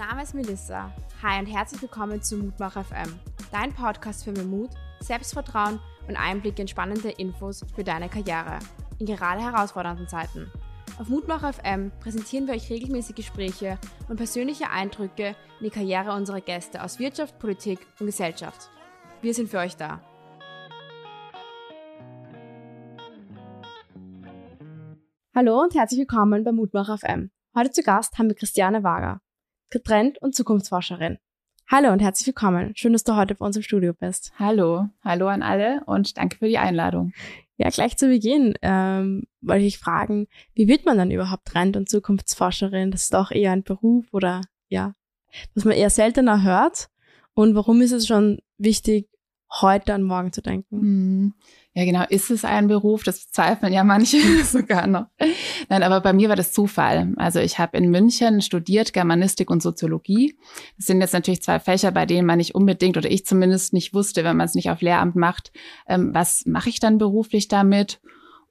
Name ist Melissa. Hi und herzlich willkommen zu Mutmach FM, dein Podcast für mehr Mut, Selbstvertrauen und Einblick in spannende Infos für deine Karriere in gerade herausfordernden Zeiten. Auf Mutmach FM präsentieren wir euch regelmäßig Gespräche und persönliche Eindrücke in die Karriere unserer Gäste aus Wirtschaft, Politik und Gesellschaft. Wir sind für euch da. Hallo und herzlich willkommen bei Mutmach FM. Heute zu Gast haben wir Christiane Wager, Trend- und Zukunftsforscherin. Hallo und herzlich willkommen. Schön, dass du heute bei uns im Studio bist. Hallo, hallo an alle und danke für die Einladung. Ja, gleich zu Beginn ähm, wollte ich fragen, wie wird man dann überhaupt Trend- und Zukunftsforscherin? Das ist doch eher ein Beruf oder ja, was man eher seltener hört. Und warum ist es schon wichtig, heute an morgen zu denken? Hm. Ja, genau. Ist es ein Beruf? Das bezweifeln ja manche sogar noch. Nein, aber bei mir war das Zufall. Also ich habe in München studiert Germanistik und Soziologie. Das sind jetzt natürlich zwei Fächer, bei denen man nicht unbedingt oder ich zumindest nicht wusste, wenn man es nicht auf Lehramt macht, ähm, was mache ich dann beruflich damit?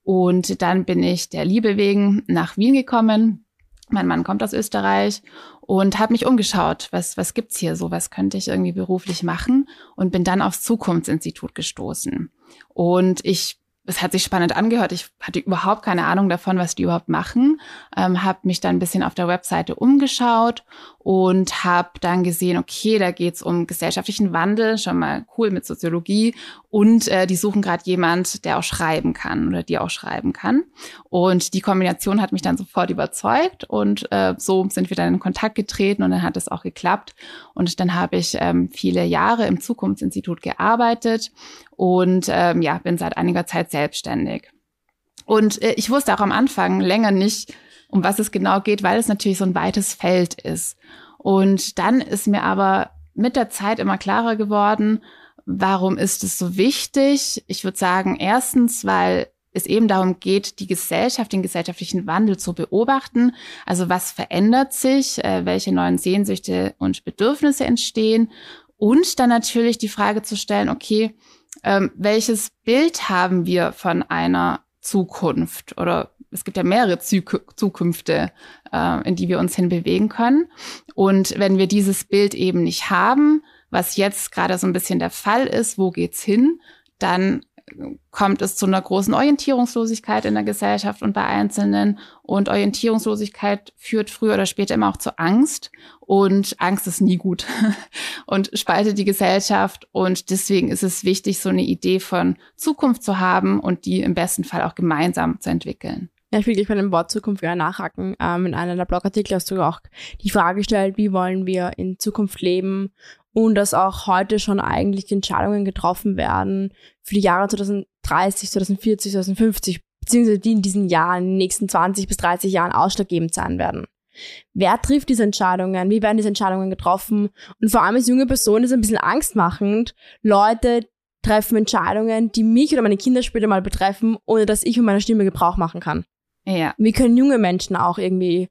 Und dann bin ich der Liebe wegen nach Wien gekommen. Mein Mann kommt aus Österreich und habe mich umgeschaut, was was gibt's hier so, was könnte ich irgendwie beruflich machen und bin dann aufs Zukunftsinstitut gestoßen. Und ich es hat sich spannend angehört. Ich hatte überhaupt keine Ahnung davon, was die überhaupt machen. Ähm, habe mich dann ein bisschen auf der Webseite umgeschaut und habe dann gesehen, okay, da geht's um gesellschaftlichen Wandel, schon mal cool mit Soziologie. Und äh, die suchen gerade jemand, der auch schreiben kann oder die auch schreiben kann. Und die Kombination hat mich dann sofort überzeugt und äh, so sind wir dann in Kontakt getreten und dann hat es auch geklappt. Und dann habe ich ähm, viele Jahre im Zukunftsinstitut gearbeitet und ähm, ja, bin seit einiger Zeit selbstständig. Und äh, ich wusste auch am Anfang länger nicht, um was es genau geht, weil es natürlich so ein weites Feld ist. Und dann ist mir aber mit der Zeit immer klarer geworden, warum ist es so wichtig? Ich würde sagen, erstens, weil es eben darum geht, die Gesellschaft, den gesellschaftlichen Wandel zu beobachten. Also was verändert sich, äh, welche neuen Sehnsüchte und Bedürfnisse entstehen. Und dann natürlich die Frage zu stellen, okay, ähm, welches Bild haben wir von einer Zukunft oder es gibt ja mehrere Zuk Zukünfte, äh, in die wir uns hinbewegen können. Und wenn wir dieses Bild eben nicht haben, was jetzt gerade so ein bisschen der Fall ist, wo geht's hin, dann kommt es zu einer großen Orientierungslosigkeit in der Gesellschaft und bei Einzelnen. Und Orientierungslosigkeit führt früher oder später immer auch zu Angst. Und Angst ist nie gut und spaltet die Gesellschaft. Und deswegen ist es wichtig, so eine Idee von Zukunft zu haben und die im besten Fall auch gemeinsam zu entwickeln. Ja, ich will gleich bei dem Wort Zukunft wieder nachhaken. Ähm, in einer der Blogartikel hast du auch die Frage gestellt, wie wollen wir in Zukunft leben und dass auch heute schon eigentlich Entscheidungen getroffen werden für die Jahre 2030, 2040, 2050, beziehungsweise die in diesen Jahren, in den nächsten 20 bis 30 Jahren ausschlaggebend sein werden. Wer trifft diese Entscheidungen? Wie werden diese Entscheidungen getroffen? Und vor allem als junge Person ist es ein bisschen angstmachend. Leute treffen Entscheidungen, die mich oder meine Kinder später mal betreffen, ohne dass ich von meiner Stimme Gebrauch machen kann. Ja. Wie können junge Menschen auch irgendwie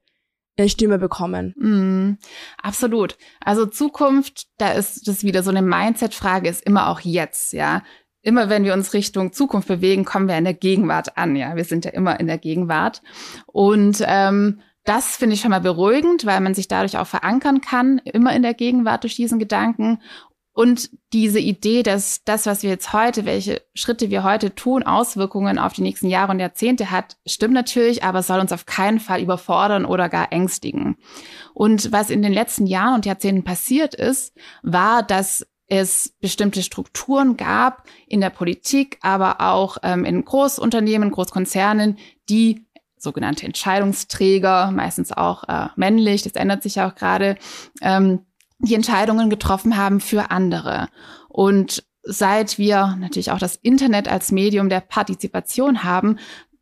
Stimme bekommen. Mm, absolut. Also Zukunft, da ist das wieder so eine Mindset-Frage, ist immer auch jetzt, ja. Immer wenn wir uns Richtung Zukunft bewegen, kommen wir in der Gegenwart an, ja. Wir sind ja immer in der Gegenwart. Und ähm, das finde ich schon mal beruhigend, weil man sich dadurch auch verankern kann, immer in der Gegenwart durch diesen Gedanken. Und diese Idee, dass das, was wir jetzt heute, welche Schritte wir heute tun, Auswirkungen auf die nächsten Jahre und Jahrzehnte hat, stimmt natürlich, aber soll uns auf keinen Fall überfordern oder gar ängstigen. Und was in den letzten Jahren und Jahrzehnten passiert ist, war, dass es bestimmte Strukturen gab in der Politik, aber auch ähm, in Großunternehmen, Großkonzernen, die sogenannte Entscheidungsträger, meistens auch äh, männlich, das ändert sich ja auch gerade, ähm, die Entscheidungen getroffen haben für andere. Und seit wir natürlich auch das Internet als Medium der Partizipation haben,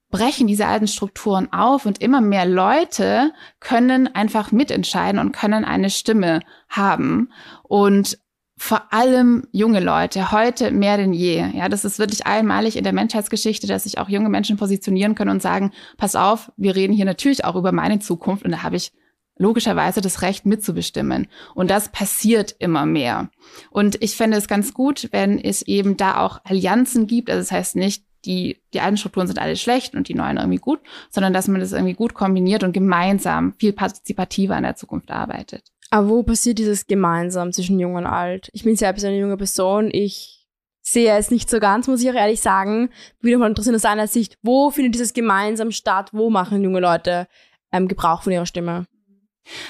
brechen diese alten Strukturen auf und immer mehr Leute können einfach mitentscheiden und können eine Stimme haben. Und vor allem junge Leute, heute mehr denn je. Ja, das ist wirklich einmalig in der Menschheitsgeschichte, dass sich auch junge Menschen positionieren können und sagen, pass auf, wir reden hier natürlich auch über meine Zukunft und da habe ich logischerweise das Recht mitzubestimmen. Und das passiert immer mehr. Und ich fände es ganz gut, wenn es eben da auch Allianzen gibt. Also das heißt nicht, die, die alten Strukturen sind alle schlecht und die neuen irgendwie gut, sondern dass man das irgendwie gut kombiniert und gemeinsam viel partizipativer an der Zukunft arbeitet. Aber wo passiert dieses gemeinsam zwischen Jung und Alt? Ich bin selbst eine junge Person. Ich sehe es nicht so ganz, muss ich auch ehrlich sagen. Wieder mal interessiert aus seiner Sicht, wo findet dieses gemeinsam statt? Wo machen junge Leute ähm, Gebrauch von ihrer Stimme?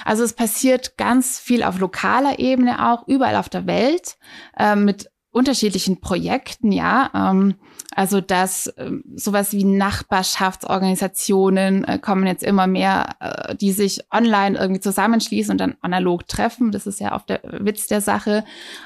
Also es passiert ganz viel auf lokaler Ebene auch, überall auf der Welt, äh, mit unterschiedlichen Projekten, ja. Ähm, also dass äh, sowas wie Nachbarschaftsorganisationen äh, kommen jetzt immer mehr, äh, die sich online irgendwie zusammenschließen und dann analog treffen. Das ist ja oft der Witz der Sache.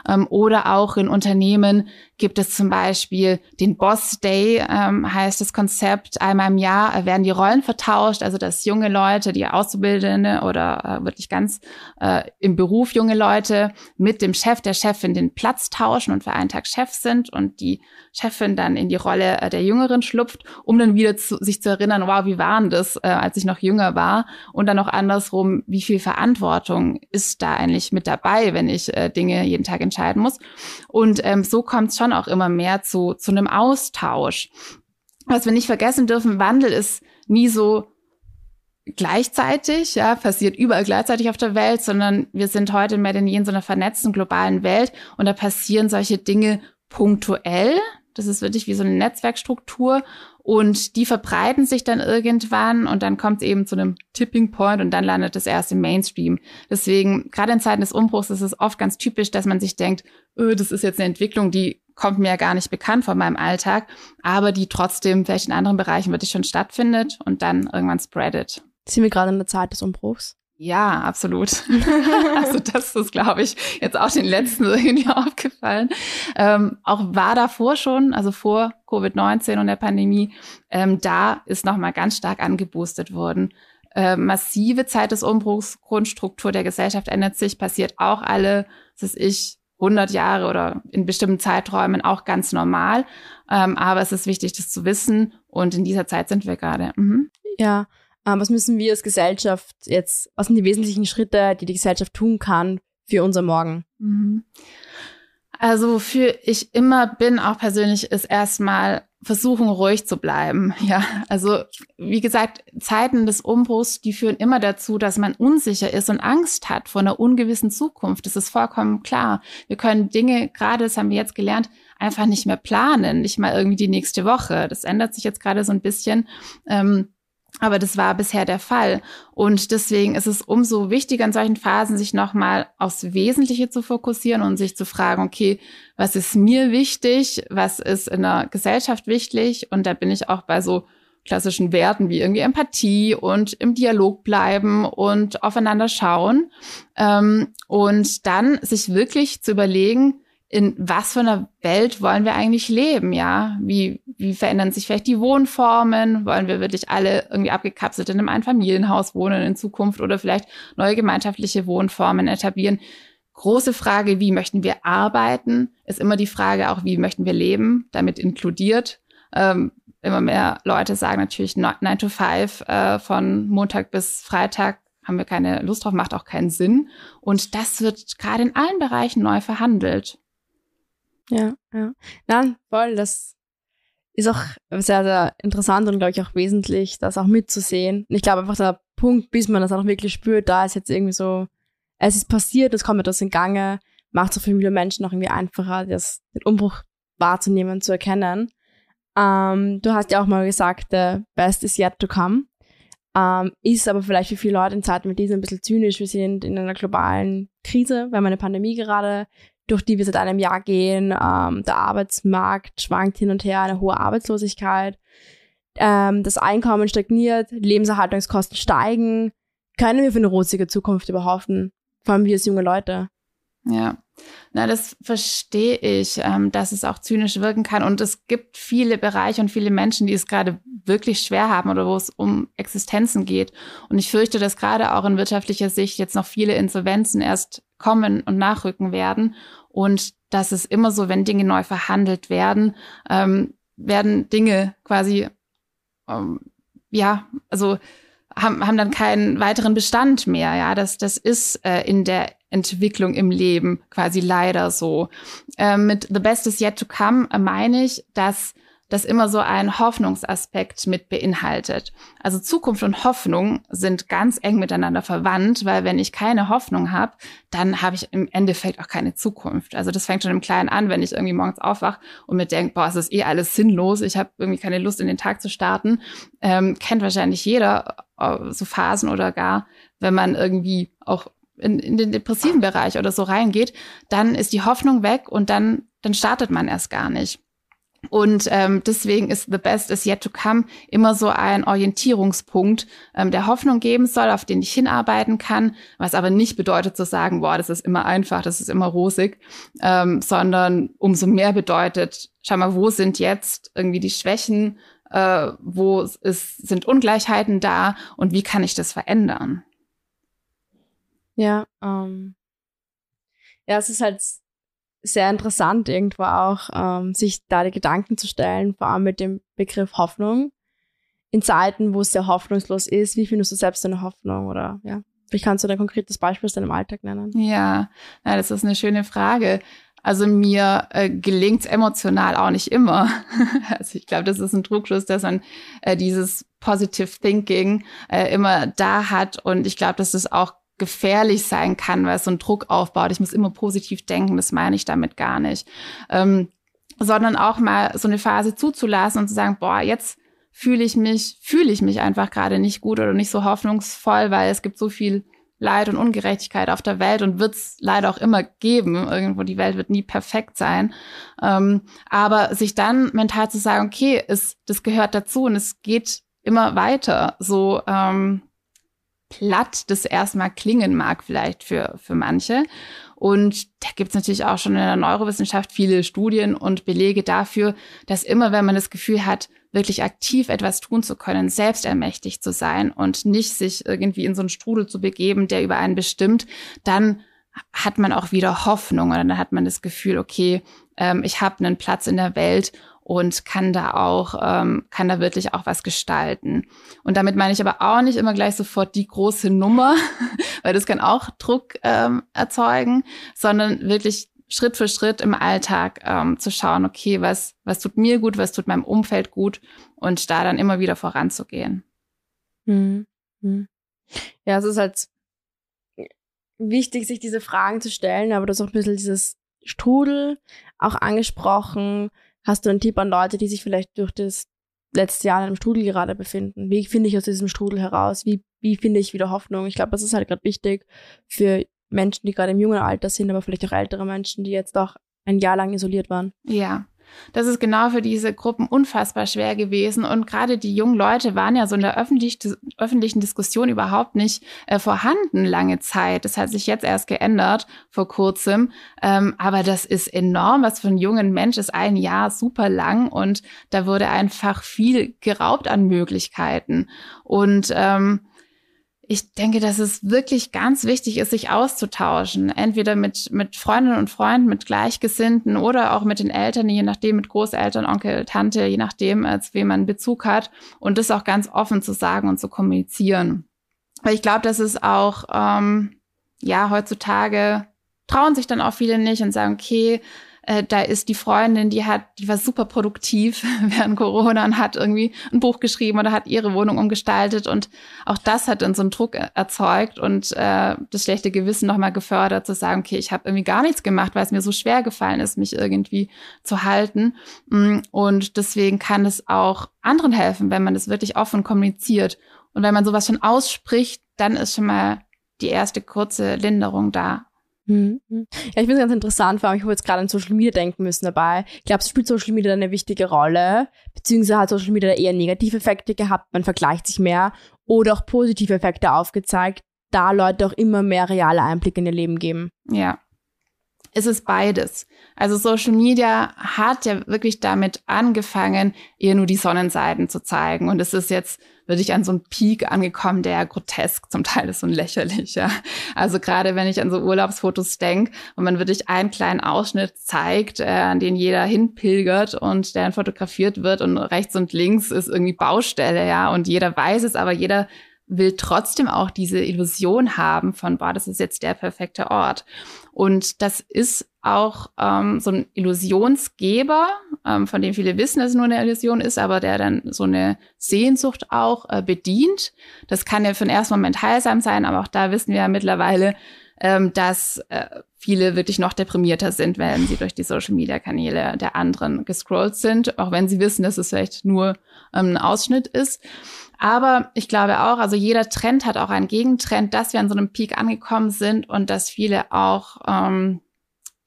Ähm, oder auch in Unternehmen gibt es zum Beispiel den Boss Day, ähm, heißt das Konzept. Einmal im Jahr werden die Rollen vertauscht, also dass junge Leute, die Auszubildende oder äh, wirklich ganz äh, im Beruf junge Leute mit dem Chef, der Chefin den Platz tauschen und für einen Tag Chef sind und die Chefin dann in die Rolle äh, der Jüngeren schlüpft, um dann wieder zu, sich zu erinnern, wow, wie waren das, äh, als ich noch jünger war? Und dann auch andersrum, wie viel Verantwortung ist da eigentlich mit dabei, wenn ich äh, Dinge jeden Tag entscheiden muss? Und ähm, so kommt es schon auch immer mehr zu, zu einem Austausch. Was wir nicht vergessen dürfen, Wandel ist nie so gleichzeitig, ja, passiert überall gleichzeitig auf der Welt, sondern wir sind heute mehr denn je in so einer vernetzten globalen Welt und da passieren solche Dinge punktuell, das ist wirklich wie so eine Netzwerkstruktur und die verbreiten sich dann irgendwann und dann kommt es eben zu einem Tipping Point und dann landet es erst im Mainstream. Deswegen, gerade in Zeiten des Umbruchs ist es oft ganz typisch, dass man sich denkt, öh, das ist jetzt eine Entwicklung, die kommt mir ja gar nicht bekannt von meinem Alltag, aber die trotzdem vielleicht in anderen Bereichen wirklich schon stattfindet und dann irgendwann spreadet. Sind wir gerade in der Zeit des Umbruchs? Ja, absolut. also das ist, glaube ich, jetzt auch den letzten irgendwie aufgefallen. Ähm, auch war davor schon, also vor Covid-19 und der Pandemie, ähm, da ist nochmal ganz stark angeboostet worden. Äh, massive Zeit des Umbruchs, Grundstruktur der Gesellschaft ändert sich, passiert auch alle, das ist ich, 100 Jahre oder in bestimmten Zeiträumen auch ganz normal. Ähm, aber es ist wichtig, das zu wissen. Und in dieser Zeit sind wir gerade. Mhm. Ja, was müssen wir als Gesellschaft jetzt, was sind die wesentlichen Schritte, die die Gesellschaft tun kann für unser Morgen? Mhm. Also wofür ich immer bin, auch persönlich, ist erstmal versuchen, ruhig zu bleiben. Ja, also wie gesagt, Zeiten des Umbruchs, die führen immer dazu, dass man unsicher ist und Angst hat vor einer ungewissen Zukunft. Das ist vollkommen klar. Wir können Dinge, gerade das haben wir jetzt gelernt, einfach nicht mehr planen, nicht mal irgendwie die nächste Woche. Das ändert sich jetzt gerade so ein bisschen. Ähm, aber das war bisher der Fall. Und deswegen ist es umso wichtiger in solchen Phasen, sich nochmal aufs Wesentliche zu fokussieren und sich zu fragen, okay, was ist mir wichtig? Was ist in der Gesellschaft wichtig? Und da bin ich auch bei so klassischen Werten wie irgendwie Empathie und im Dialog bleiben und aufeinander schauen. Ähm, und dann sich wirklich zu überlegen, in was für einer Welt wollen wir eigentlich leben, ja? Wie, wie verändern sich vielleicht die Wohnformen? Wollen wir wirklich alle irgendwie abgekapselt in einem Einfamilienhaus wohnen in Zukunft oder vielleicht neue gemeinschaftliche Wohnformen etablieren? Große Frage, wie möchten wir arbeiten, ist immer die Frage auch, wie möchten wir leben, damit inkludiert. Ähm, immer mehr Leute sagen natürlich 9 to 5 äh, von Montag bis Freitag haben wir keine Lust drauf, macht auch keinen Sinn. Und das wird gerade in allen Bereichen neu verhandelt. Ja, ja. Nein, voll, das ist auch sehr, sehr interessant und glaube ich auch wesentlich, das auch mitzusehen. Ich glaube einfach der Punkt, bis man das auch wirklich spürt, da ist jetzt irgendwie so, es ist passiert, es kommt etwas in Gange, macht auch für viele Menschen auch irgendwie einfacher, das, den Umbruch wahrzunehmen, zu erkennen. Ähm, du hast ja auch mal gesagt, the best is yet to come. Ähm, ist aber vielleicht für viele Leute in Zeiten mit diesen ein bisschen zynisch. Wir sind in einer globalen Krise, wir haben eine Pandemie gerade, durch die wir seit einem Jahr gehen. Ähm, der Arbeitsmarkt schwankt hin und her, eine hohe Arbeitslosigkeit. Ähm, das Einkommen stagniert, Lebenserhaltungskosten steigen. Können wir für eine rosige Zukunft überhaupt, vor allem wir als junge Leute? Ja, na, das verstehe ich, ähm, dass es auch zynisch wirken kann. Und es gibt viele Bereiche und viele Menschen, die es gerade wirklich schwer haben oder wo es um Existenzen geht. Und ich fürchte, dass gerade auch in wirtschaftlicher Sicht jetzt noch viele Insolvenzen erst kommen und nachrücken werden. Und das ist immer so, wenn Dinge neu verhandelt werden, ähm, werden Dinge quasi, ähm, ja, also haben, haben dann keinen weiteren Bestand mehr. Ja, das, das ist äh, in der Entwicklung im Leben quasi leider so. Äh, mit The Best is Yet to Come äh, meine ich, dass das immer so einen Hoffnungsaspekt mit beinhaltet. Also Zukunft und Hoffnung sind ganz eng miteinander verwandt, weil wenn ich keine Hoffnung habe, dann habe ich im Endeffekt auch keine Zukunft. Also das fängt schon im Kleinen an, wenn ich irgendwie morgens aufwache und mir denke, boah, es ist eh alles sinnlos, ich habe irgendwie keine Lust in den Tag zu starten. Ähm, kennt wahrscheinlich jeder äh, so Phasen oder gar, wenn man irgendwie auch in, in den depressiven Bereich oder so reingeht, dann ist die Hoffnung weg und dann, dann startet man erst gar nicht. Und ähm, deswegen ist The Best is Yet to Come immer so ein Orientierungspunkt, ähm, der Hoffnung geben soll, auf den ich hinarbeiten kann, was aber nicht bedeutet zu sagen, boah, das ist immer einfach, das ist immer rosig, ähm, sondern umso mehr bedeutet, schau mal, wo sind jetzt irgendwie die Schwächen, äh, wo ist, sind Ungleichheiten da und wie kann ich das verändern? Ja, ähm, ja, es ist halt sehr interessant irgendwo auch, ähm, sich da die Gedanken zu stellen, vor allem mit dem Begriff Hoffnung. In Zeiten, wo es sehr hoffnungslos ist, wie findest du selbst eine Hoffnung oder ja? Vielleicht kannst du da ein konkretes Beispiel aus deinem Alltag nennen. Ja, ja das ist eine schöne Frage. Also mir äh, gelingt es emotional auch nicht immer. also ich glaube, das ist ein Trugschluss, dass man äh, dieses Positive Thinking äh, immer da hat. Und ich glaube, dass das auch gefährlich sein kann, weil es so einen Druck aufbaut. Ich muss immer positiv denken, das meine ich damit gar nicht. Ähm, sondern auch mal so eine Phase zuzulassen und zu sagen, boah, jetzt fühle ich mich, fühle ich mich einfach gerade nicht gut oder nicht so hoffnungsvoll, weil es gibt so viel Leid und Ungerechtigkeit auf der Welt und wird es leider auch immer geben. Irgendwo die Welt wird nie perfekt sein. Ähm, aber sich dann mental zu sagen, okay, es, das gehört dazu und es geht immer weiter. So ähm, platt das erstmal klingen mag, vielleicht für, für manche. Und da gibt es natürlich auch schon in der Neurowissenschaft viele Studien und Belege dafür, dass immer, wenn man das Gefühl hat, wirklich aktiv etwas tun zu können, selbst ermächtigt zu sein und nicht sich irgendwie in so einen Strudel zu begeben, der über einen bestimmt, dann hat man auch wieder Hoffnung und dann hat man das Gefühl, okay, ähm, ich habe einen Platz in der Welt und kann da auch, ähm, kann da wirklich auch was gestalten. Und damit meine ich aber auch nicht immer gleich sofort die große Nummer, weil das kann auch Druck ähm, erzeugen, sondern wirklich Schritt für Schritt im Alltag ähm, zu schauen, okay, was, was tut mir gut, was tut meinem Umfeld gut und da dann immer wieder voranzugehen. Hm. Hm. Ja, es ist halt wichtig, sich diese Fragen zu stellen, aber das ist auch ein bisschen dieses Strudel auch angesprochen, Hast du einen Tipp an Leute, die sich vielleicht durch das letzte Jahr in einem Strudel gerade befinden? Wie finde ich aus diesem Strudel heraus? Wie, wie finde ich wieder Hoffnung? Ich glaube, das ist halt gerade wichtig für Menschen, die gerade im jungen Alter sind, aber vielleicht auch ältere Menschen, die jetzt auch ein Jahr lang isoliert waren. Ja, das ist genau für diese Gruppen unfassbar schwer gewesen. Und gerade die jungen Leute waren ja so in der öffentlich, öffentlichen Diskussion überhaupt nicht äh, vorhanden lange Zeit. Das hat sich jetzt erst geändert vor kurzem. Ähm, aber das ist enorm. Was für einen jungen Mensch ist ein Jahr super lang und da wurde einfach viel geraubt an Möglichkeiten. Und ähm, ich denke, dass es wirklich ganz wichtig ist, sich auszutauschen. Entweder mit, mit Freundinnen und Freunden, mit Gleichgesinnten oder auch mit den Eltern, je nachdem, mit Großeltern, Onkel, Tante, je nachdem, als wem man Bezug hat. Und das auch ganz offen zu sagen und zu kommunizieren. Weil ich glaube, dass es auch, ähm, ja, heutzutage trauen sich dann auch viele nicht und sagen, okay, äh, da ist die Freundin, die hat, die war super produktiv während Corona und hat irgendwie ein Buch geschrieben oder hat ihre Wohnung umgestaltet und auch das hat dann so einen Druck erzeugt und äh, das schlechte Gewissen nochmal gefördert, zu sagen, okay, ich habe irgendwie gar nichts gemacht, weil es mir so schwer gefallen ist, mich irgendwie zu halten. Mm, und deswegen kann es auch anderen helfen, wenn man das wirklich offen kommuniziert. Und wenn man sowas schon ausspricht, dann ist schon mal die erste kurze Linderung da. Mhm. Ja, ich finde es ganz interessant, vor allem ich habe jetzt gerade an Social Media denken müssen dabei. Ich glaube, spielt Social Media eine wichtige Rolle, beziehungsweise hat Social Media eher negative Effekte gehabt, man vergleicht sich mehr oder auch positive Effekte aufgezeigt, da Leute auch immer mehr reale Einblicke in ihr Leben geben. Ja, es ist beides. Also Social Media hat ja wirklich damit angefangen, ihr nur die Sonnenseiten zu zeigen. Und es ist jetzt wirklich an so einem Peak angekommen, der grotesk zum Teil ist und lächerlich. Ja. Also gerade wenn ich an so Urlaubsfotos denke und man wirklich einen kleinen Ausschnitt zeigt, äh, an den jeder hinpilgert und der dann fotografiert wird und rechts und links ist irgendwie Baustelle, ja. Und jeder weiß es, aber jeder will trotzdem auch diese Illusion haben von, boah, das ist jetzt der perfekte Ort. Und das ist auch ähm, so ein Illusionsgeber, ähm, von dem viele wissen, dass es nur eine Illusion ist, aber der dann so eine Sehnsucht auch äh, bedient. Das kann ja für den ersten Moment heilsam sein, aber auch da wissen wir ja mittlerweile, ähm, dass äh, viele wirklich noch deprimierter sind, wenn sie durch die Social-Media-Kanäle der anderen gescrollt sind, auch wenn sie wissen, dass es vielleicht nur ähm, ein Ausschnitt ist. Aber ich glaube auch, also jeder Trend hat auch einen Gegentrend, dass wir an so einem Peak angekommen sind und dass viele auch ähm,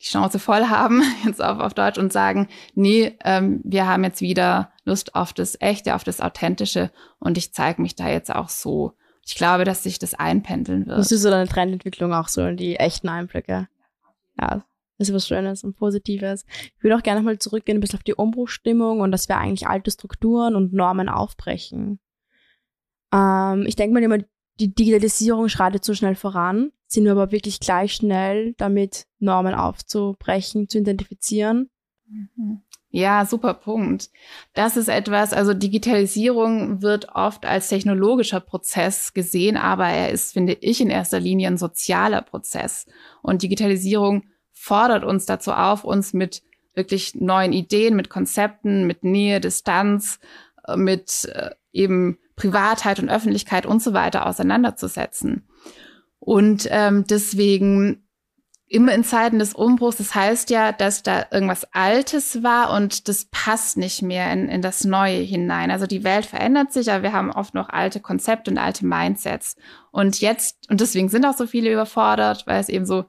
die Chance voll haben, jetzt auf, auf Deutsch, und sagen, nee, ähm, wir haben jetzt wieder Lust auf das Echte, auf das Authentische und ich zeige mich da jetzt auch so. Ich glaube, dass sich das einpendeln wird. Das ist so eine Trendentwicklung auch so, in die echten Einblicke. Ja, das ist was Schönes und Positives. Ich würde auch gerne mal zurückgehen ein bisschen auf die Umbruchstimmung und dass wir eigentlich alte Strukturen und Normen aufbrechen. Ähm, ich denke mal immer, die Digitalisierung schreitet so schnell voran, sind wir aber wirklich gleich schnell damit, Normen aufzubrechen, zu identifizieren. Mhm. Ja, super Punkt. Das ist etwas, also Digitalisierung wird oft als technologischer Prozess gesehen, aber er ist, finde ich, in erster Linie ein sozialer Prozess. Und Digitalisierung fordert uns dazu auf, uns mit wirklich neuen Ideen, mit Konzepten, mit Nähe, Distanz, äh, mit äh, eben Privatheit und Öffentlichkeit und so weiter auseinanderzusetzen. Und ähm, deswegen immer in Zeiten des Umbruchs, das heißt ja, dass da irgendwas Altes war und das passt nicht mehr in, in das Neue hinein. Also die Welt verändert sich, aber wir haben oft noch alte Konzepte und alte Mindsets. Und jetzt, und deswegen sind auch so viele überfordert, weil es eben so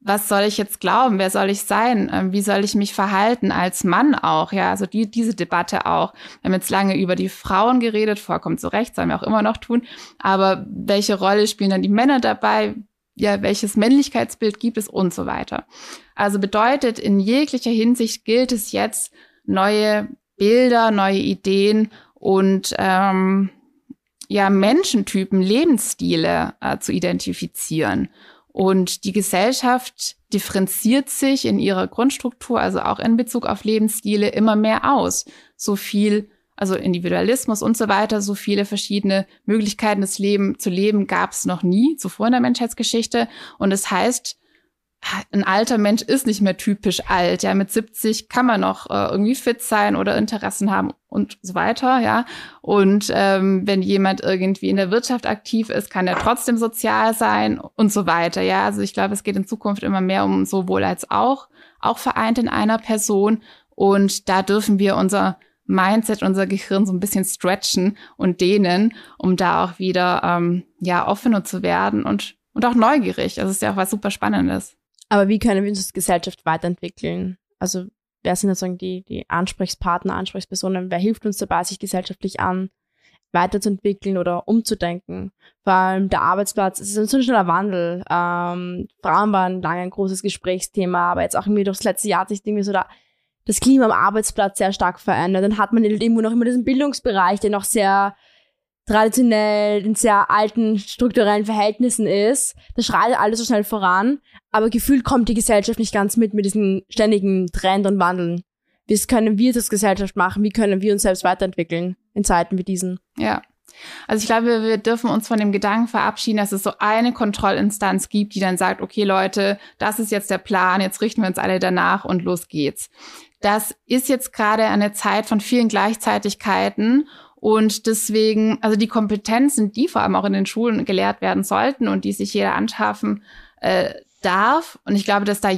was soll ich jetzt glauben? Wer soll ich sein? Ähm, wie soll ich mich verhalten als Mann auch? Ja, also die, diese Debatte auch. Wir haben jetzt lange über die Frauen geredet, vollkommen zu Recht, sollen wir auch immer noch tun. Aber welche Rolle spielen dann die Männer dabei? Ja, welches Männlichkeitsbild gibt es und so weiter. Also bedeutet, in jeglicher Hinsicht gilt es jetzt, neue Bilder, neue Ideen und ähm, ja, Menschentypen, Lebensstile äh, zu identifizieren. Und die Gesellschaft differenziert sich in ihrer Grundstruktur, also auch in Bezug auf Lebensstile, immer mehr aus. So viel, also Individualismus und so weiter, so viele verschiedene Möglichkeiten, das Leben zu leben, gab es noch nie zuvor in der Menschheitsgeschichte. Und es das heißt, ein alter Mensch ist nicht mehr typisch alt. Ja, mit 70 kann man noch äh, irgendwie fit sein oder Interessen haben und so weiter. Ja, und ähm, wenn jemand irgendwie in der Wirtschaft aktiv ist, kann er trotzdem sozial sein und so weiter. Ja, also ich glaube, es geht in Zukunft immer mehr um sowohl als auch, auch vereint in einer Person. Und da dürfen wir unser Mindset, unser Gehirn so ein bisschen stretchen und dehnen, um da auch wieder ähm, ja offener zu werden und und auch neugierig. Das ist ja auch was super Spannendes. Aber wie können wir uns als Gesellschaft weiterentwickeln? Also wer sind sozusagen die, die Ansprechpartner, Ansprechpersonen? Wer hilft uns dabei, sich gesellschaftlich an weiterzuentwickeln oder umzudenken? Vor allem der Arbeitsplatz, es ist ein schneller Wandel. Ähm, Frauen waren lange ein großes Gesprächsthema, aber jetzt auch irgendwie durchs letzte Jahr sich irgendwie so da das Klima am Arbeitsplatz sehr stark verändert. Dann hat man irgendwo noch immer diesen Bildungsbereich, der noch sehr traditionell in sehr alten strukturellen Verhältnissen ist. Das schreitet alles so schnell voran, aber gefühlt kommt die Gesellschaft nicht ganz mit mit diesen ständigen Trend und Wandeln. Wie können wir das Gesellschaft machen? Wie können wir uns selbst weiterentwickeln in Zeiten wie diesen? Ja. Also ich glaube, wir dürfen uns von dem Gedanken verabschieden, dass es so eine Kontrollinstanz gibt, die dann sagt, okay Leute, das ist jetzt der Plan, jetzt richten wir uns alle danach und los geht's. Das ist jetzt gerade eine Zeit von vielen Gleichzeitigkeiten und deswegen, also die Kompetenzen, die vor allem auch in den Schulen gelehrt werden sollten und die sich jeder anschaffen äh, darf, und ich glaube, dass da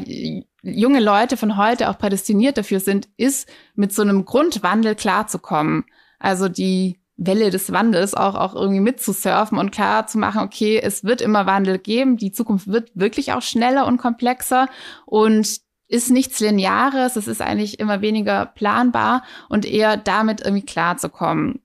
junge Leute von heute auch prädestiniert dafür sind, ist, mit so einem Grundwandel klarzukommen. Also die Welle des Wandels auch, auch irgendwie mitzusurfen und klar zu machen, okay, es wird immer Wandel geben, die Zukunft wird wirklich auch schneller und komplexer und ist nichts Lineares, es ist eigentlich immer weniger planbar und eher damit irgendwie klarzukommen.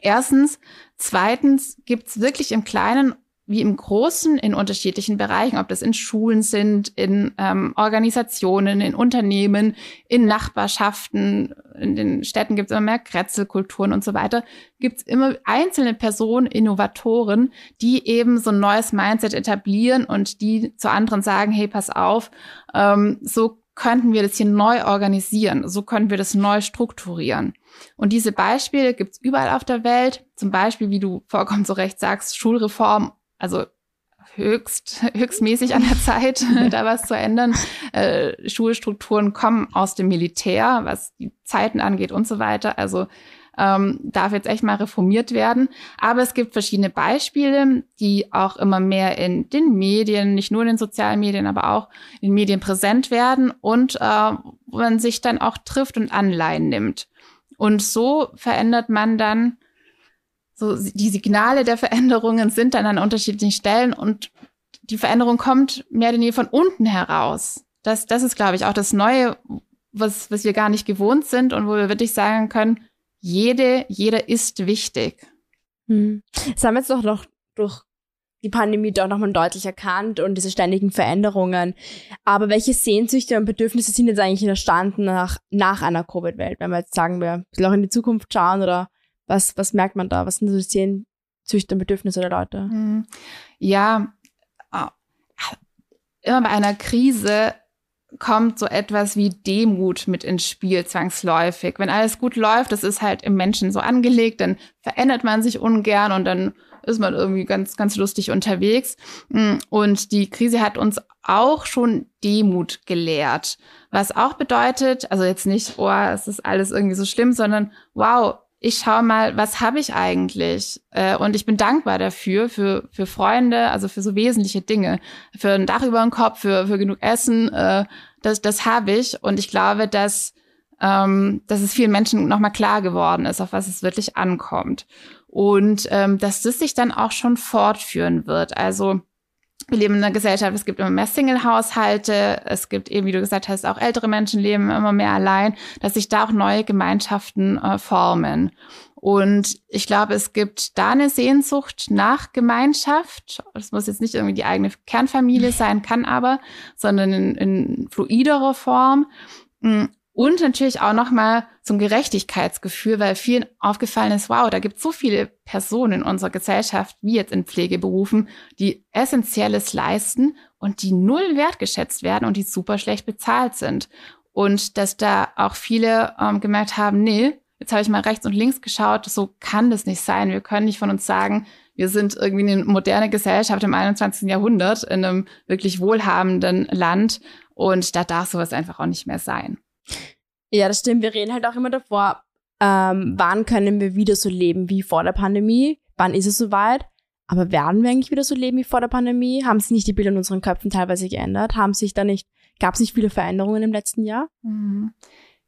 Erstens. Zweitens gibt's wirklich im Kleinen wie im Großen in unterschiedlichen Bereichen, ob das in Schulen sind, in ähm, Organisationen, in Unternehmen, in Nachbarschaften, in den Städten gibt es immer mehr Kretzelkulturen und so weiter, gibt es immer einzelne Personen, Innovatoren, die eben so ein neues Mindset etablieren und die zu anderen sagen, hey, pass auf, ähm, so könnten wir das hier neu organisieren, so können wir das neu strukturieren. Und diese Beispiele gibt's überall auf der Welt. Zum Beispiel, wie du vollkommen so recht sagst, Schulreform, also höchst, höchstmäßig an der Zeit, da was zu ändern. Äh, Schulstrukturen kommen aus dem Militär, was die Zeiten angeht und so weiter. Also ähm, darf jetzt echt mal reformiert werden. Aber es gibt verschiedene Beispiele, die auch immer mehr in den Medien, nicht nur in den sozialen Medien, aber auch in den Medien präsent werden und äh, wo man sich dann auch trifft und Anleihen nimmt. Und so verändert man dann so die Signale der Veränderungen sind dann an unterschiedlichen Stellen und die Veränderung kommt mehr denn je von unten heraus. Das, das ist, glaube ich, auch das Neue, was, was wir gar nicht gewohnt sind und wo wir wirklich sagen können, jede, jeder ist wichtig. Hm. Das haben wir jetzt doch noch durch die Pandemie doch nochmal deutlich erkannt und diese ständigen Veränderungen. Aber welche Sehnsüchte und Bedürfnisse sind jetzt eigentlich entstanden nach, nach einer Covid-Welt, wenn wir jetzt sagen, wir sollen auch in die Zukunft schauen oder was, was merkt man da? Was sind so die Sehnsüchte und Bedürfnisse der Leute? Hm. Ja, ah, immer bei einer Krise kommt so etwas wie Demut mit ins Spiel zwangsläufig. Wenn alles gut läuft, das ist halt im Menschen so angelegt, dann verändert man sich ungern und dann ist man irgendwie ganz, ganz lustig unterwegs. Mm, und die Krise hat uns auch schon Demut gelehrt. Was auch bedeutet, also jetzt nicht, oh, es ist alles irgendwie so schlimm, sondern wow, ich schaue mal, was habe ich eigentlich? Äh, und ich bin dankbar dafür, für, für Freunde, also für so wesentliche Dinge. Für ein Dach über dem Kopf, für, für genug Essen, äh, das, das habe ich. Und ich glaube, dass, ähm, dass es vielen Menschen nochmal klar geworden ist, auf was es wirklich ankommt. Und ähm, dass das sich dann auch schon fortführen wird. Also wir leben in einer Gesellschaft, es gibt immer mehr Single-Haushalte, es gibt eben, wie du gesagt hast, auch ältere Menschen leben immer mehr allein, dass sich da auch neue Gemeinschaften äh, formen. Und ich glaube, es gibt da eine Sehnsucht nach Gemeinschaft. Das muss jetzt nicht irgendwie die eigene Kernfamilie sein, kann aber, sondern in, in fluiderer Form. Und natürlich auch nochmal ein Gerechtigkeitsgefühl, weil vielen aufgefallen ist, wow, da gibt es so viele Personen in unserer Gesellschaft, wie jetzt in Pflegeberufen, die Essentielles leisten und die null wertgeschätzt werden und die super schlecht bezahlt sind. Und dass da auch viele ähm, gemerkt haben, nee, jetzt habe ich mal rechts und links geschaut, so kann das nicht sein. Wir können nicht von uns sagen, wir sind irgendwie eine moderne Gesellschaft im 21. Jahrhundert in einem wirklich wohlhabenden Land und da darf sowas einfach auch nicht mehr sein. Ja, das stimmt. Wir reden halt auch immer davor, ähm, wann können wir wieder so leben wie vor der Pandemie? Wann ist es soweit? Aber werden wir eigentlich wieder so leben wie vor der Pandemie? Haben sich nicht die Bilder in unseren Köpfen teilweise geändert? Haben sich da nicht, gab es nicht viele Veränderungen im letzten Jahr? Mhm.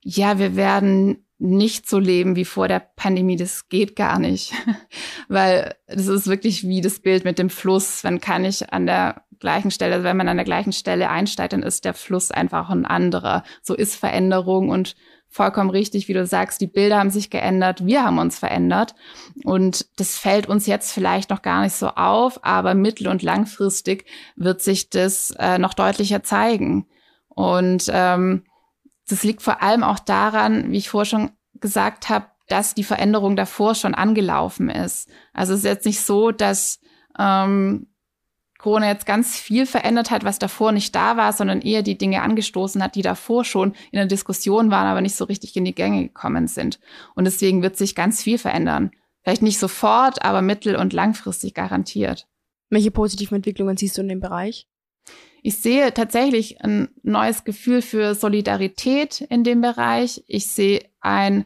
Ja, wir werden nicht so leben wie vor der Pandemie. Das geht gar nicht. Weil das ist wirklich wie das Bild mit dem Fluss. Wann kann ich an der gleichen Stelle, also wenn man an der gleichen Stelle einsteigt, dann ist der Fluss einfach ein anderer. So ist Veränderung und vollkommen richtig, wie du sagst, die Bilder haben sich geändert, wir haben uns verändert und das fällt uns jetzt vielleicht noch gar nicht so auf, aber mittel- und langfristig wird sich das äh, noch deutlicher zeigen. Und ähm, das liegt vor allem auch daran, wie ich vorher schon gesagt habe, dass die Veränderung davor schon angelaufen ist. Also es ist jetzt nicht so, dass ähm, Corona jetzt ganz viel verändert hat, was davor nicht da war, sondern eher die Dinge angestoßen hat, die davor schon in der Diskussion waren, aber nicht so richtig in die Gänge gekommen sind. Und deswegen wird sich ganz viel verändern. Vielleicht nicht sofort, aber mittel- und langfristig garantiert. Welche positiven Entwicklungen siehst du in dem Bereich? Ich sehe tatsächlich ein neues Gefühl für Solidarität in dem Bereich. Ich sehe ein,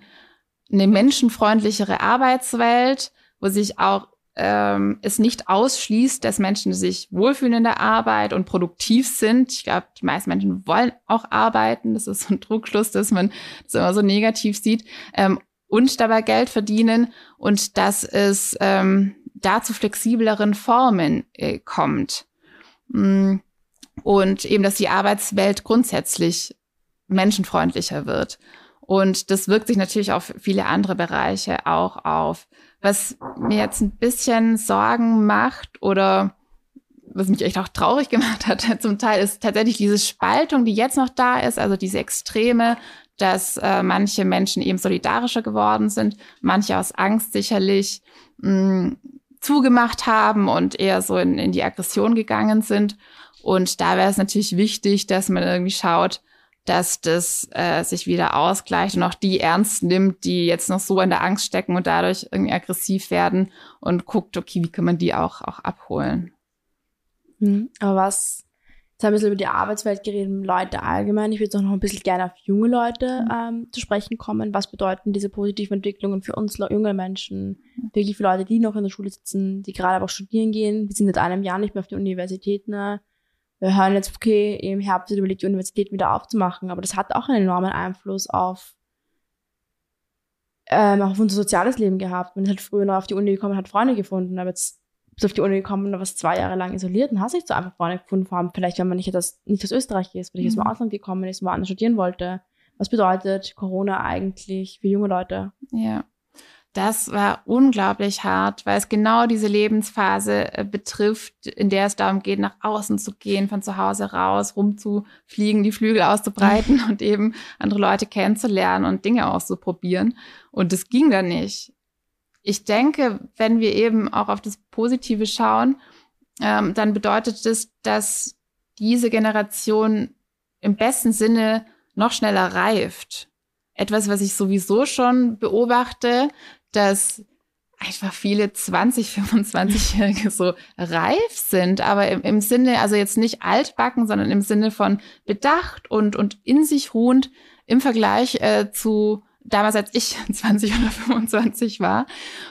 eine menschenfreundlichere Arbeitswelt, wo sich auch ähm, es nicht ausschließt, dass Menschen sich wohlfühlen in der Arbeit und produktiv sind. Ich glaube, die meisten Menschen wollen auch arbeiten. Das ist so ein Druckschluss, dass man das immer so negativ sieht. Ähm, und dabei Geld verdienen und dass es ähm, da zu flexibleren Formen äh, kommt. Mm. Und eben, dass die Arbeitswelt grundsätzlich menschenfreundlicher wird. Und das wirkt sich natürlich auf viele andere Bereiche auch auf. Was mir jetzt ein bisschen Sorgen macht oder was mich echt auch traurig gemacht hat zum Teil, ist tatsächlich diese Spaltung, die jetzt noch da ist, also diese Extreme, dass äh, manche Menschen eben solidarischer geworden sind, manche aus Angst sicherlich mh, mm, zugemacht haben und eher so in, in die Aggression gegangen sind. Und da wäre es natürlich wichtig, dass man irgendwie schaut, dass das äh, sich wieder ausgleicht und auch die ernst nimmt, die jetzt noch so in der Angst stecken und dadurch irgendwie aggressiv werden und guckt, okay, wie kann man die auch, auch abholen. Mhm. Aber was, jetzt haben wir ein bisschen über die Arbeitswelt geredet, Leute allgemein. Ich würde auch noch ein bisschen gerne auf junge Leute mhm. ähm, zu sprechen kommen. Was bedeuten diese positiven Entwicklungen für uns junge Menschen? Wirklich für Leute, die noch in der Schule sitzen, die gerade aber auch studieren gehen. Wir sind seit einem Jahr nicht mehr auf der Universität. Ne? Wir hören jetzt, okay, im Herbst wird überlegt, die Universität wieder aufzumachen. Aber das hat auch einen enormen Einfluss auf ähm, auch auf unser soziales Leben gehabt. Man ist halt früher noch auf die Uni gekommen, hat Freunde gefunden, aber jetzt bist auf die Uni gekommen und warst zwei Jahre lang isoliert und hast nicht so einfach Freunde gefunden, vor allem vielleicht, wenn man nicht, das, nicht aus Österreich ist, weil ich mhm. aus dem Ausland gekommen ist, woanders studieren wollte. Was bedeutet Corona eigentlich für junge Leute? Ja. Das war unglaublich hart, weil es genau diese Lebensphase äh, betrifft, in der es darum geht, nach außen zu gehen, von zu Hause raus, rumzufliegen, die Flügel auszubreiten und eben andere Leute kennenzulernen und Dinge auszuprobieren. Und das ging dann nicht. Ich denke, wenn wir eben auch auf das Positive schauen, ähm, dann bedeutet das, dass diese Generation im besten Sinne noch schneller reift. Etwas, was ich sowieso schon beobachte, dass einfach viele 20, 25-Jährige so reif sind, aber im, im, Sinne, also jetzt nicht altbacken, sondern im Sinne von bedacht und, und in sich ruhend im Vergleich äh, zu damals, als ich 20 oder 25 war.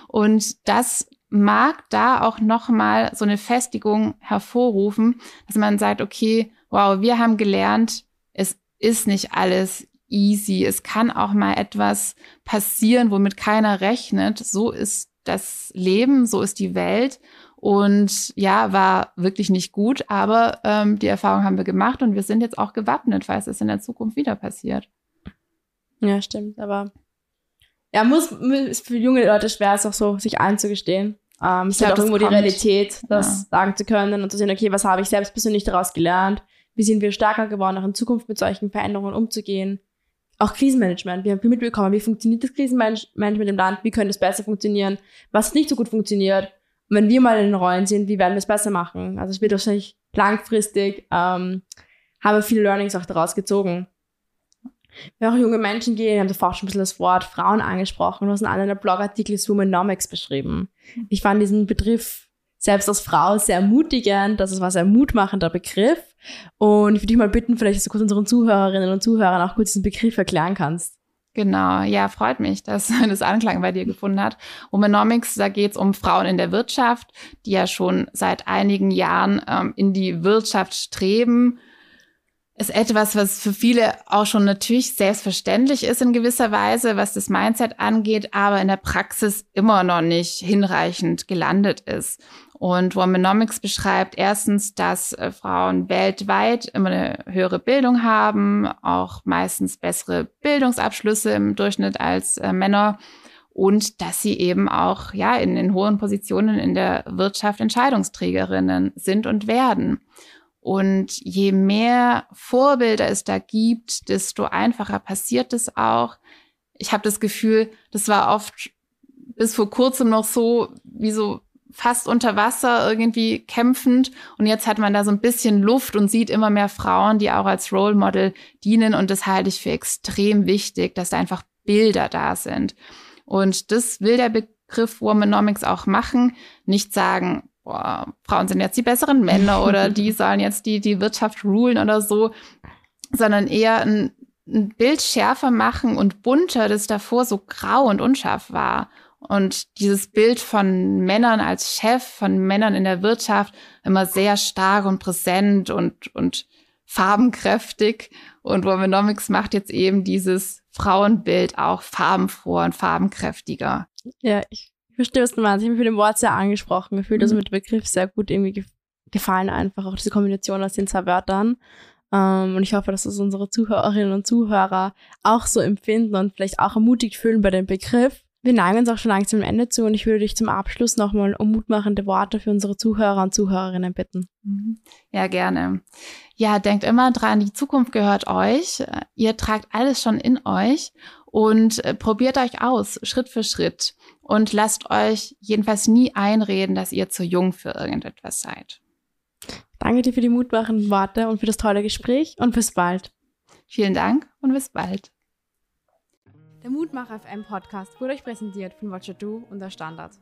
Und das mag da auch nochmal so eine Festigung hervorrufen, dass man sagt, okay, wow, wir haben gelernt, es ist nicht alles easy. Es kann auch mal etwas passieren, womit keiner rechnet. So ist das Leben, so ist die Welt. Und ja, war wirklich nicht gut, aber ähm, die Erfahrung haben wir gemacht und wir sind jetzt auch gewappnet, falls es in der Zukunft wieder passiert. Ja, stimmt. Aber ja, muss, ist für junge Leute schwer, es auch so sich einzugestehen. Ähm, es ist halt auch irgendwo die Realität, das ja. sagen zu können und zu sehen, okay, was habe ich selbst persönlich daraus gelernt? Wie sind wir stärker geworden, auch in Zukunft mit solchen Veränderungen umzugehen? Auch Krisenmanagement. Wir haben viel mitbekommen, wie funktioniert das Krisenmanagement im Land, wie könnte es besser funktionieren, was nicht so gut funktioniert. Und wenn wir mal in den Rollen sind, wie werden wir es besser machen? Also es wird wahrscheinlich langfristig, ähm, haben wir viele Learnings auch daraus gezogen. Wenn auch junge Menschen gehen, haben davor schon ein bisschen das Wort Frauen angesprochen, du hast in einem Blogartikel Womanomics beschrieben. Ich fand diesen Begriff selbst als Frau sehr ermutigend, das war sehr mutmachender Begriff. Und ich würde dich mal bitten, vielleicht, dass du kurz unseren Zuhörerinnen und Zuhörern auch kurz diesen Begriff erklären kannst. Genau, ja, freut mich, dass das Anklang bei dir gefunden hat. Womenomics, da geht es um Frauen in der Wirtschaft, die ja schon seit einigen Jahren ähm, in die Wirtschaft streben. Ist etwas, was für viele auch schon natürlich selbstverständlich ist in gewisser Weise, was das Mindset angeht, aber in der Praxis immer noch nicht hinreichend gelandet ist. Und Womanomics beschreibt erstens, dass äh, Frauen weltweit immer eine höhere Bildung haben, auch meistens bessere Bildungsabschlüsse im Durchschnitt als äh, Männer und dass sie eben auch ja in den hohen Positionen in der Wirtschaft Entscheidungsträgerinnen sind und werden. Und je mehr Vorbilder es da gibt, desto einfacher passiert es auch. Ich habe das Gefühl, das war oft bis vor kurzem noch so, wie so fast unter Wasser irgendwie kämpfend. Und jetzt hat man da so ein bisschen Luft und sieht immer mehr Frauen, die auch als Role Model dienen. Und das halte ich für extrem wichtig, dass da einfach Bilder da sind. Und das will der Begriff Womanomics auch machen. Nicht sagen, boah, Frauen sind jetzt die besseren Männer oder die sollen jetzt die, die Wirtschaft rulen oder so, sondern eher ein, ein Bild schärfer machen und bunter, das davor so grau und unscharf war. Und dieses Bild von Männern als Chef, von Männern in der Wirtschaft immer sehr stark und präsent und, und farbenkräftig. Und Womenomics macht jetzt eben dieses Frauenbild auch farbenfroh und farbenkräftiger. Ja, ich verstehe, du meinst. Ich habe mich mit dem Wort sehr angesprochen. gefühlt, also mit dem Begriff sehr gut irgendwie gefallen einfach. Auch diese Kombination aus den zwei Wörtern. Um, ähm, und ich hoffe, dass das unsere Zuhörerinnen und Zuhörer auch so empfinden und vielleicht auch ermutigt fühlen bei dem Begriff. Wir neigen uns auch schon langsam am Ende zu und ich würde dich zum Abschluss nochmal um mutmachende Worte für unsere Zuhörer und Zuhörerinnen bitten. Mhm. Ja, gerne. Ja, denkt immer dran, die Zukunft gehört euch. Ihr tragt alles schon in euch und äh, probiert euch aus, Schritt für Schritt. Und lasst euch jedenfalls nie einreden, dass ihr zu jung für irgendetwas seid. Danke dir für die mutmachenden Worte und für das tolle Gespräch und bis bald. Vielen Dank und bis bald. Der Mutmacher FM Podcast wurde euch präsentiert von Watcher Du und der Standard.